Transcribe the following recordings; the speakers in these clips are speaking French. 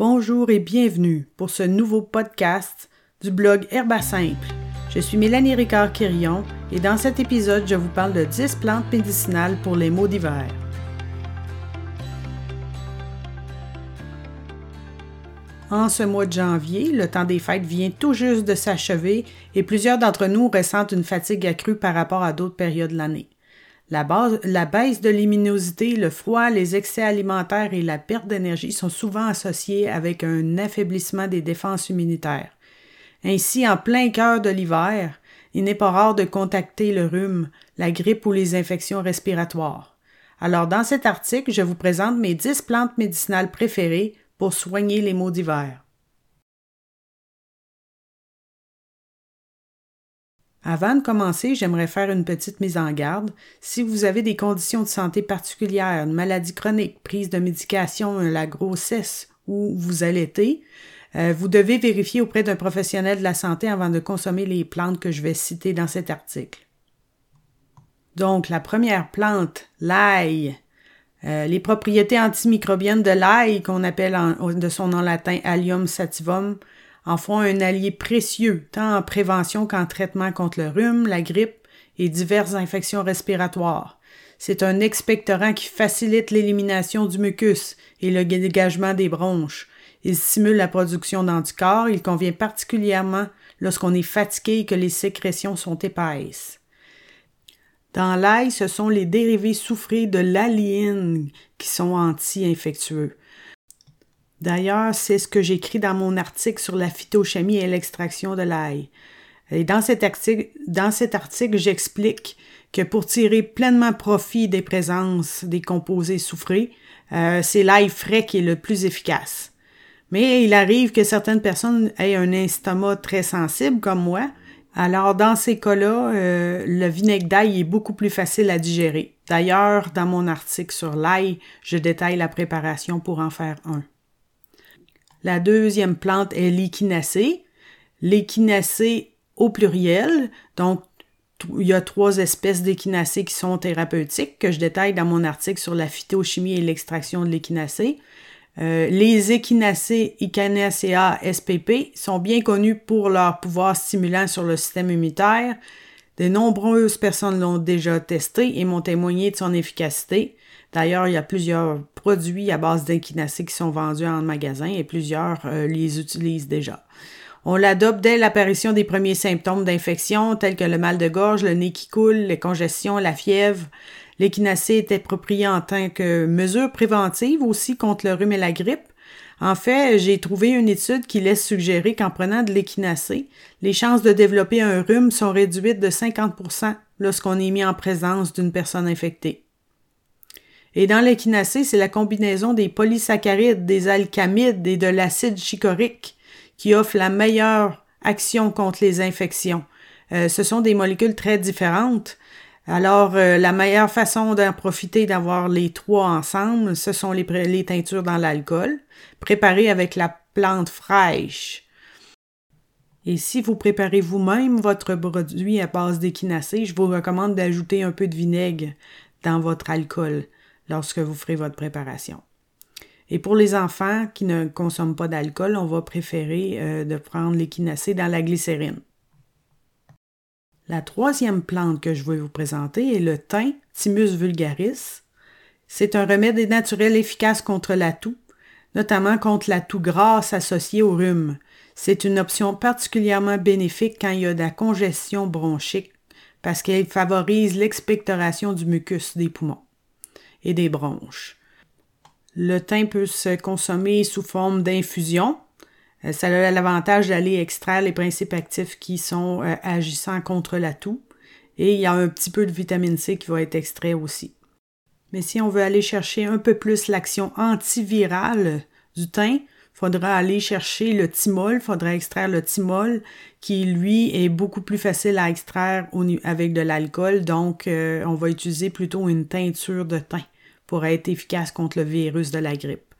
Bonjour et bienvenue pour ce nouveau podcast du blog Herba Simple. Je suis Mélanie Ricard-Quirion et dans cet épisode, je vous parle de 10 plantes médicinales pour les maux d'hiver. En ce mois de janvier, le temps des fêtes vient tout juste de s'achever et plusieurs d'entre nous ressentent une fatigue accrue par rapport à d'autres périodes de l'année. La, baisse de luminosité, le froid, les excès alimentaires et la perte d'énergie sont souvent associés avec un affaiblissement des défenses immunitaires. Ainsi, en plein cœur de l'hiver, il n'est pas rare de contacter le rhume, la grippe ou les infections respiratoires. Alors, dans cet article, je vous présente mes 10 plantes médicinales préférées pour soigner les maux d'hiver. Avant de commencer, j'aimerais faire une petite mise en garde. Si vous avez des conditions de santé particulières, une maladie chronique, prise de médication, la grossesse ou vous allaitez, euh, vous devez vérifier auprès d'un professionnel de la santé avant de consommer les plantes que je vais citer dans cet article. Donc, la première plante, l'ail. Euh, les propriétés antimicrobiennes de l'ail, qu'on appelle de son nom latin Allium sativum, en font un allié précieux, tant en prévention qu'en traitement contre le rhume, la grippe et diverses infections respiratoires. C'est un expectorant qui facilite l'élimination du mucus et le dégagement des bronches. Il stimule la production d'anticorps. Il convient particulièrement lorsqu'on est fatigué et que les sécrétions sont épaisses. Dans l'ail, ce sont les dérivés soufrés de l'aline qui sont anti-infectueux. D'ailleurs, c'est ce que j'écris dans mon article sur la phytochimie et l'extraction de l'ail. Et dans cet article, j'explique que pour tirer pleinement profit des présences des composés soufrés, euh, c'est l'ail frais qui est le plus efficace. Mais il arrive que certaines personnes aient un estomac très sensible, comme moi. Alors, dans ces cas-là, euh, le vinaigre d'ail est beaucoup plus facile à digérer. D'ailleurs, dans mon article sur l'ail, je détaille la préparation pour en faire un. La deuxième plante est l'échinacée. L'échinacée au pluriel, donc il y a trois espèces d'échinacées qui sont thérapeutiques que je détaille dans mon article sur la phytochimie et l'extraction de l'échinacée. Euh, les échinacées Echinacea spp sont bien connus pour leur pouvoir stimulant sur le système immunitaire. De nombreuses personnes l'ont déjà testé et m'ont témoigné de son efficacité. D'ailleurs, il y a plusieurs produits à base d'échinacée qui sont vendus en magasin et plusieurs euh, les utilisent déjà. On l'adopte dès l'apparition des premiers symptômes d'infection tels que le mal de gorge, le nez qui coule, les congestions, la fièvre. L'échinacée est appropriée en tant que mesure préventive aussi contre le rhume et la grippe. En fait, j'ai trouvé une étude qui laisse suggérer qu'en prenant de l'échinacée, les chances de développer un rhume sont réduites de 50% lorsqu'on est mis en présence d'une personne infectée. Et dans l'échinacée, c'est la combinaison des polysaccharides, des alcamides et de l'acide chichorique qui offre la meilleure action contre les infections. Euh, ce sont des molécules très différentes. Alors, euh, la meilleure façon d'en profiter, d'avoir les trois ensemble, ce sont les, les teintures dans l'alcool, préparées avec la plante fraîche. Et si vous préparez vous-même votre produit à base d'échinacée, je vous recommande d'ajouter un peu de vinaigre dans votre alcool lorsque vous ferez votre préparation. Et pour les enfants qui ne consomment pas d'alcool, on va préférer euh, de prendre l'échinacée dans la glycérine. La troisième plante que je vais vous présenter est le thym, Thymus vulgaris. C'est un remède naturel efficace contre la toux, notamment contre la toux grasse associée au rhume. C'est une option particulièrement bénéfique quand il y a de la congestion bronchique parce qu'elle favorise l'expectoration du mucus des poumons et des bronches. Le thym peut se consommer sous forme d'infusion. Euh, ça a l'avantage d'aller extraire les principes actifs qui sont euh, agissants contre la toux. Et il y a un petit peu de vitamine C qui va être extrait aussi. Mais si on veut aller chercher un peu plus l'action antivirale du thym, faudra aller chercher le thymol, faudra extraire le thymol qui lui est beaucoup plus facile à extraire avec de l'alcool, donc euh, on va utiliser plutôt une teinture de thym pour être efficace contre le virus de la grippe.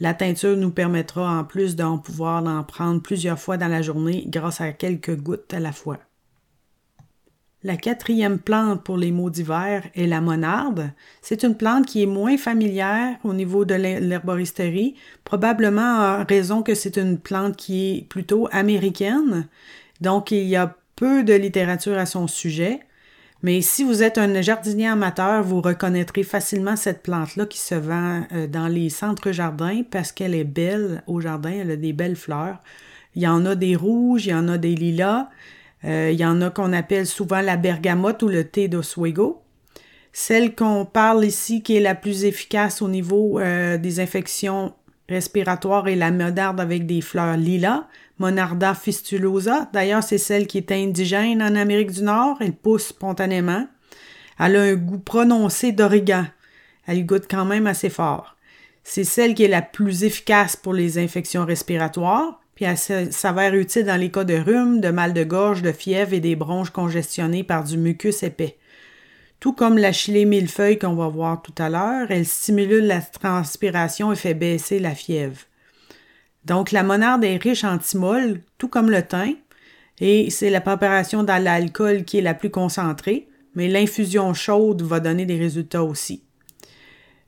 La teinture nous permettra en plus d'en pouvoir en prendre plusieurs fois dans la journée grâce à quelques gouttes à la fois. La quatrième plante pour les maux d'hiver est la monarde. C'est une plante qui est moins familière au niveau de l'herboristerie, probablement en raison que c'est une plante qui est plutôt américaine. Donc, il y a peu de littérature à son sujet. Mais si vous êtes un jardinier amateur, vous reconnaîtrez facilement cette plante-là qui se vend euh, dans les centres jardins parce qu'elle est belle au jardin, elle a des belles fleurs. Il y en a des rouges, il y en a des lilas. Euh, il y en a qu'on appelle souvent la bergamote ou le thé d'Oswego. Celle qu'on parle ici qui est la plus efficace au niveau euh, des infections respiratoires est la monarde avec des fleurs lilas, Monarda fistulosa. D'ailleurs, c'est celle qui est indigène en Amérique du Nord. Elle pousse spontanément. Elle a un goût prononcé d'origan. Elle goûte quand même assez fort. C'est celle qui est la plus efficace pour les infections respiratoires puis elle s'avère utile dans les cas de rhume, de mal de gorge, de fièvre et des bronches congestionnées par du mucus épais. Tout comme la chilée millefeuille qu'on va voir tout à l'heure, elle stimule la transpiration et fait baisser la fièvre. Donc la monarde est riche en thymol, tout comme le thym, et c'est la préparation dans l'alcool qui est la plus concentrée, mais l'infusion chaude va donner des résultats aussi.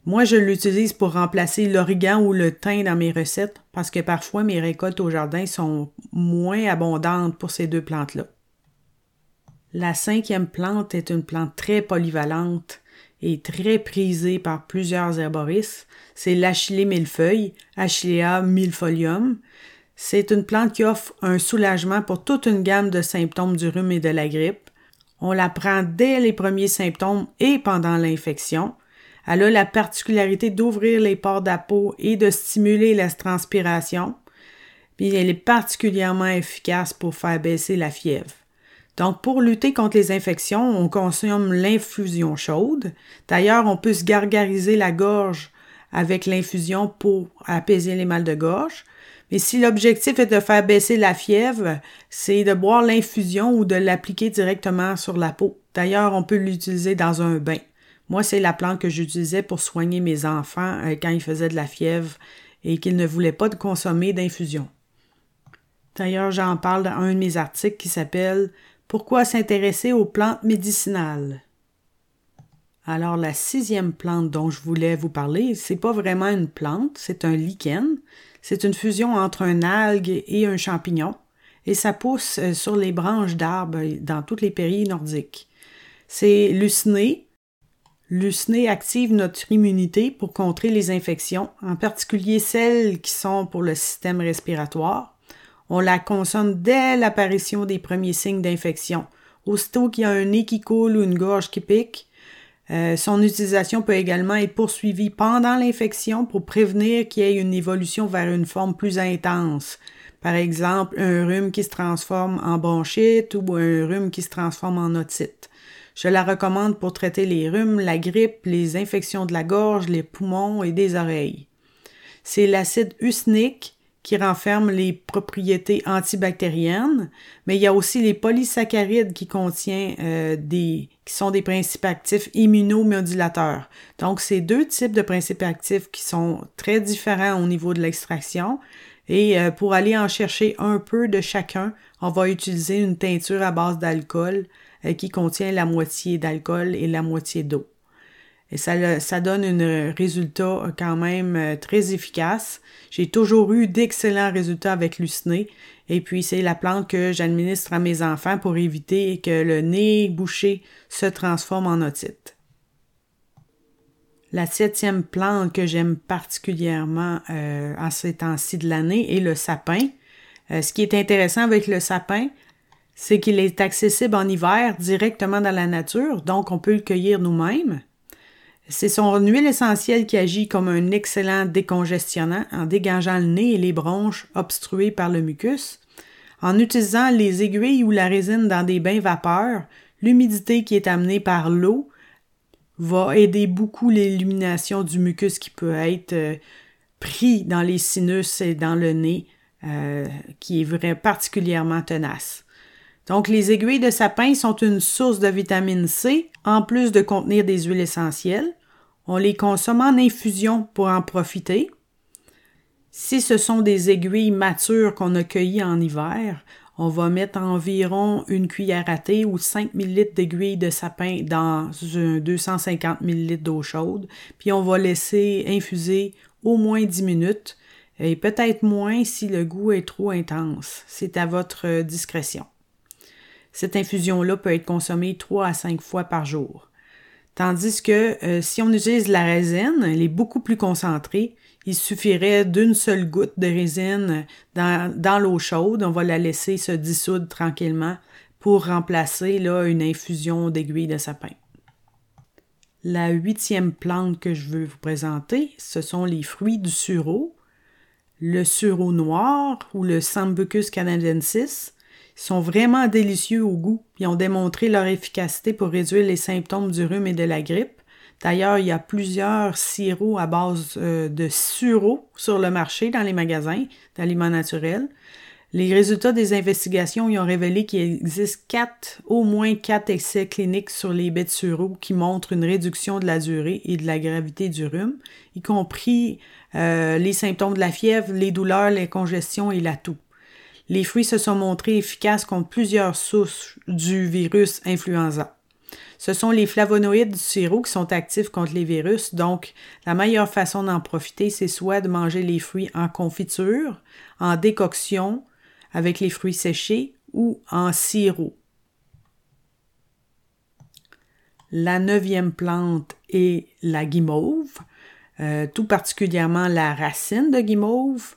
Moi, je l'utilise pour remplacer l'origan ou le thym dans mes recettes parce que parfois mes récoltes au jardin sont moins abondantes pour ces deux plantes-là. La cinquième plante est une plante très polyvalente et très prisée par plusieurs herboristes. C'est l'Achillée millefeuille, Achillea millefolium. C'est une plante qui offre un soulagement pour toute une gamme de symptômes du rhume et de la grippe. On la prend dès les premiers symptômes et pendant l'infection. Elle a la particularité d'ouvrir les pores de la peau et de stimuler la transpiration. Puis elle est particulièrement efficace pour faire baisser la fièvre. Donc, pour lutter contre les infections, on consomme l'infusion chaude. D'ailleurs, on peut se gargariser la gorge avec l'infusion pour apaiser les mal de gorge. Mais si l'objectif est de faire baisser la fièvre, c'est de boire l'infusion ou de l'appliquer directement sur la peau. D'ailleurs, on peut l'utiliser dans un bain. Moi, c'est la plante que j'utilisais pour soigner mes enfants euh, quand ils faisaient de la fièvre et qu'ils ne voulaient pas de consommer d'infusion. D'ailleurs, j'en parle dans un de mes articles qui s'appelle Pourquoi s'intéresser aux plantes médicinales? Alors, la sixième plante dont je voulais vous parler, c'est pas vraiment une plante, c'est un lichen. C'est une fusion entre un algue et un champignon, et ça pousse euh, sur les branches d'arbres dans tous les pays nordiques. C'est luciné, Lucné active notre immunité pour contrer les infections, en particulier celles qui sont pour le système respiratoire. On la consomme dès l'apparition des premiers signes d'infection. Aussitôt qu'il y a un nez qui coule ou une gorge qui pique, euh, son utilisation peut également être poursuivie pendant l'infection pour prévenir qu'il y ait une évolution vers une forme plus intense. Par exemple, un rhume qui se transforme en bronchite ou un rhume qui se transforme en otite. Je la recommande pour traiter les rhumes, la grippe, les infections de la gorge, les poumons et des oreilles. C'est l'acide usnique qui renferme les propriétés antibactériennes, mais il y a aussi les polysaccharides qui contiennent euh, des qui sont des principes actifs immunomodulateurs. Donc, c'est deux types de principes actifs qui sont très différents au niveau de l'extraction. Et euh, pour aller en chercher un peu de chacun, on va utiliser une teinture à base d'alcool euh, qui contient la moitié d'alcool et la moitié d'eau. Et ça, donne un résultat quand même euh, très efficace. J'ai toujours eu d'excellents résultats avec Luciné. Et puis, c'est la plante que j'administre à mes enfants pour éviter que le nez bouché se transforme en otite. La septième plante que j'aime particulièrement euh, en ces temps-ci de l'année est le sapin. ce qui est intéressant avec le sapin, c'est qu'il est accessible en hiver directement dans la nature, donc on peut le cueillir nous-mêmes. C'est son huile essentielle qui agit comme un excellent décongestionnant en dégageant le nez et les bronches obstruées par le mucus. En utilisant les aiguilles ou la résine dans des bains vapeur, l'humidité qui est amenée par l'eau va aider beaucoup l'élimination du mucus qui peut être euh, pris dans les sinus et dans le nez, euh, qui est vraiment particulièrement tenace. Donc, les aiguilles de sapin sont une source de vitamine C, en plus de contenir des huiles essentielles. On les consomme en infusion pour en profiter. Si ce sont des aiguilles matures qu'on a cueillies en hiver, On va mettre environ une cuillère à thé ou 5 ml d'aiguille de sapin dans un 250 ml d'eau chaude, puis on va laisser infuser au moins 10 minutes et peut-être moins si le goût est trop intense. C'est à votre discrétion. Cette infusion-là peut être consommée 3 à 5 fois par jour. Tandis que euh, si on utilise la résine, elle est beaucoup plus concentrée. Il suffirait d'une seule goutte de résine dans, l'eau chaude. On va la laisser se dissoudre tranquillement pour remplacer là, une infusion d'aiguille de sapin. La huitième plante que je veux vous présenter, ce sont les fruits du sureau. Le sureau noir ou le Sambucus canadensis sont vraiment délicieux au goût et ont démontré leur efficacité pour réduire les symptômes du rhume et de la grippe. D'ailleurs, il y a plusieurs sirops à base euh, de sureau sur le marché dans les magasins d'aliments naturels. Les résultats des investigations y ont révélé qu'il existe quatre, au moins quatre essais cliniques sur les baies de sureau qui montrent une réduction de la durée et de la gravité du rhume, y compris euh, les symptômes de la fièvre, les douleurs, les congestions et la toux. Les fruits se sont montrés efficaces contre plusieurs souches du virus influenza. Ce sont les flavonoïdes du sirop qui sont actifs contre les virus, donc la meilleure façon d'en profiter, c'est soit de manger les fruits en confiture, en décoction, avec les fruits séchés ou en sirop. La neuvième plante est la guimauve, euh, tout particulièrement la racine de guimauve,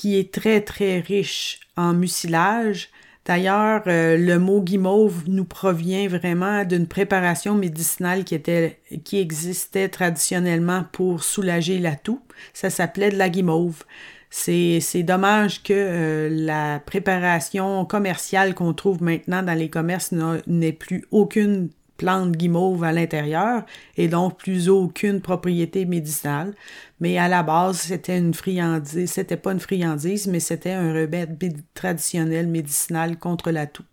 qui est très très riche en mucilage. D'ailleurs, euh, le mot guimauve nous provient vraiment d'une préparation médicinale qui, était, qui existait traditionnellement pour soulager la toux. Ça s'appelait de la guimauve. C'est, dommage que euh, la préparation commerciale qu'on trouve maintenant dans les commerces n'ait plus aucune plante guimauve à l'intérieur et donc plus aucune propriété médicinale. Mais à la base, c'était une friandise, c'était pas une friandise, mais c'était un remède traditionnel médicinal contre la toux.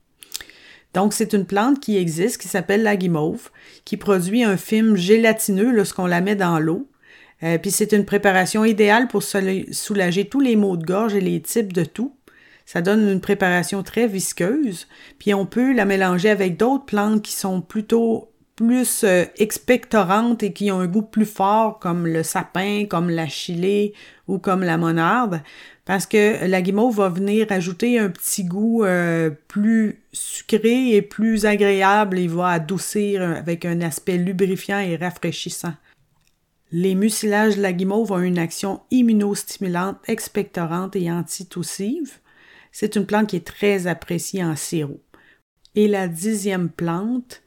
Donc, c'est une plante qui existe, qui s'appelle la guimauve, qui produit un film gélatineux lorsqu'on la met dans l'eau. Euh, puis c'est une préparation idéale pour soulager tous les maux de gorge et les types de toux. Ça donne une préparation très visqueuse. Puis on peut la mélanger avec d'autres plantes qui sont plutôt plus euh, expectorantes et qui ont un goût plus fort, comme le sapin, comme la chilée ou comme la monarde, parce que la guimauve va venir ajouter un petit goût euh, plus sucré et plus agréable et va adoucir avec un aspect lubrifiant et rafraîchissant. Les mucilages de la guimauve ont une action immunostimulante, expectorante et antitussive. C'est une plante qui est très appréciée en sirop. Et la dixième plante,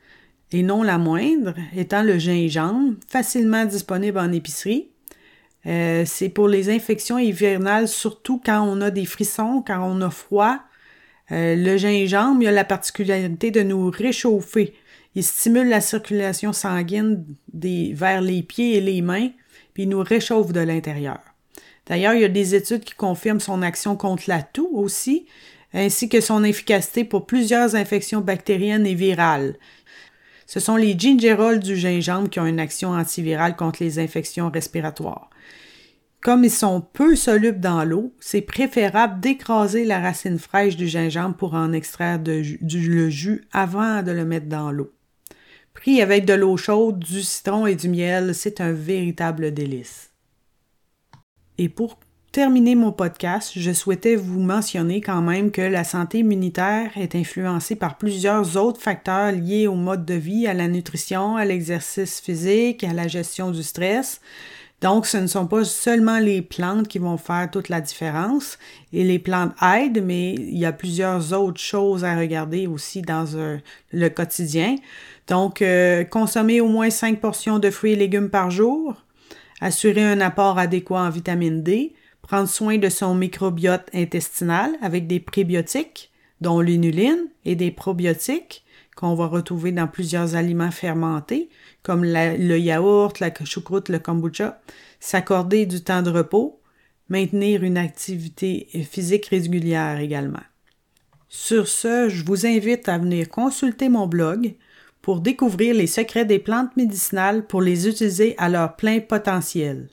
et non la moindre, étant le gingembre, facilement disponible en épicerie. Euh, c'est pour les infections hivernales, surtout quand on a des frissons, quand on a froid. Euh, le gingembre il a la particularité de nous réchauffer. Il stimule la circulation sanguine des, vers les pieds et les mains, puis il nous réchauffe de l'intérieur. D'ailleurs, il y a des études qui confirment son action contre la toux aussi, ainsi que son efficacité pour plusieurs infections bactériennes et virales. Ce sont les gingerols du gingembre qui ont une action antivirale contre les infections respiratoires. Comme ils sont peu solubles dans l'eau, c'est préférable d'écraser la racine fraîche du gingembre pour en extraire du, le jus avant de le mettre dans l'eau. Pris avec de l'eau chaude, du citron et du miel, c'est un véritable délice. Et pour terminer mon podcast, je souhaitais vous mentionner quand même que la santé immunitaire est influencée par plusieurs autres facteurs liés au mode de vie, à la nutrition, à l'exercice physique, à la gestion du stress. Donc, ce ne sont pas seulement les plantes qui vont faire toute la différence. Et les plantes aident, mais il y a plusieurs autres choses à regarder aussi dans le quotidien. Donc, euh, consommer au moins 5 portions de fruits et légumes par jour, assurer un apport adéquat en vitamine D, prendre soin de son microbiote intestinal avec des prébiotiques, dont l'inuline, et des probiotiques qu'on va retrouver dans plusieurs aliments fermentés, comme le yaourt, la choucroute, le kombucha, s'accorder du temps de repos, maintenir une activité physique régulière également. Sur ce, je vous invite à venir consulter mon blog pour découvrir les secrets des plantes médicinales pour les utiliser à leur plein potentiel.